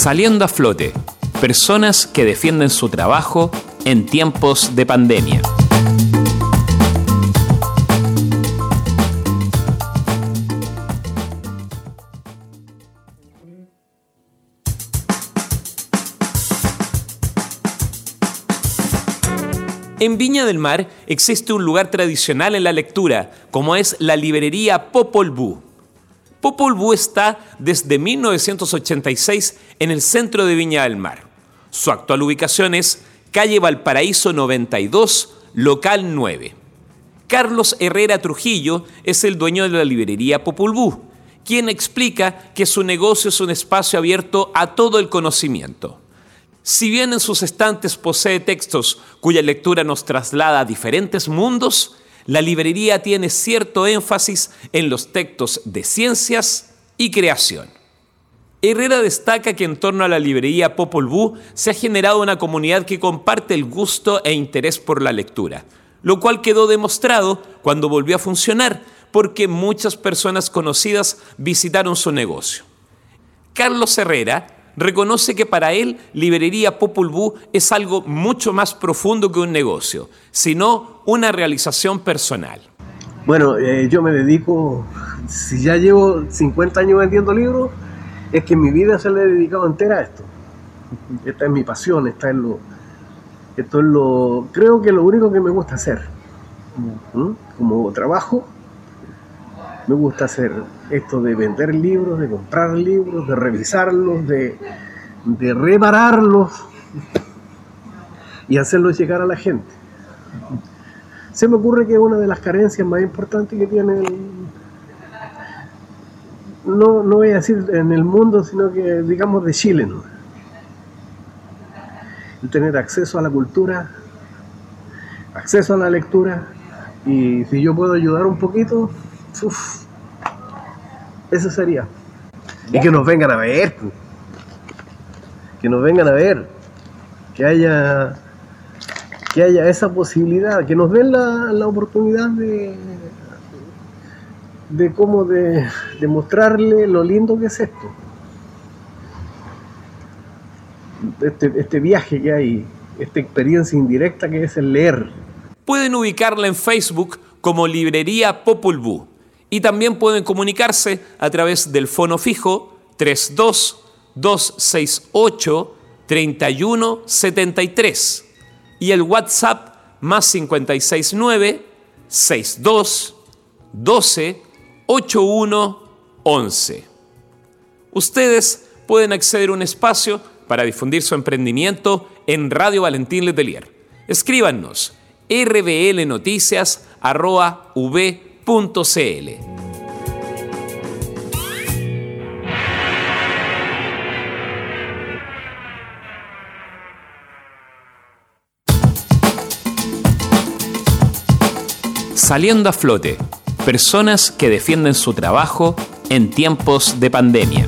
Saliendo a flote, personas que defienden su trabajo en tiempos de pandemia. En Viña del Mar existe un lugar tradicional en la lectura, como es la librería Popol Vuh. Popol Vuh está desde 1986 en el centro de Viña del Mar. Su actual ubicación es calle Valparaíso 92, local 9. Carlos Herrera Trujillo es el dueño de la librería Popol Vuh, quien explica que su negocio es un espacio abierto a todo el conocimiento. Si bien en sus estantes posee textos cuya lectura nos traslada a diferentes mundos, la librería tiene cierto énfasis en los textos de ciencias y creación. Herrera destaca que en torno a la librería Popol Vuh se ha generado una comunidad que comparte el gusto e interés por la lectura, lo cual quedó demostrado cuando volvió a funcionar porque muchas personas conocidas visitaron su negocio. Carlos Herrera reconoce que para él Librería Popul Vuh es algo mucho más profundo que un negocio, sino una realización personal. Bueno, eh, yo me dedico, si ya llevo 50 años vendiendo libros, es que mi vida se le ha dedicado entera a esto. Esta es mi pasión, esta es lo, esto es lo, creo que lo único que me gusta hacer. Como trabajo, me gusta hacer esto de vender libros, de comprar libros, de revisarlos, de, repararlos y hacerlos llegar a la gente. Se me ocurre que una de las carencias más importantes que tiene no, no voy a decir en el mundo, sino que digamos de Chile, ¿no? el tener acceso a la cultura, acceso a la lectura, y si yo puedo ayudar un poquito, eso sería. Y que nos vengan a ver. Que nos vengan a ver. Que haya que haya esa posibilidad, que nos den la, oportunidad de, de cómo de, de, mostrarle lo lindo que es esto. Este, este viaje que hay, esta experiencia indirecta que es el leer. Pueden ubicarla en Facebook como Librería Popul Vuh y también pueden comunicarse a través del fono fijo 32 268 3173 y el WhatsApp más 569 62 12 81 11. Ustedes pueden acceder a un espacio para difundir su emprendimiento en Radio Valentín Letelier. Escríbanos rblnoticias.v Saliendo a flote, personas que defienden su trabajo en tiempos de pandemia.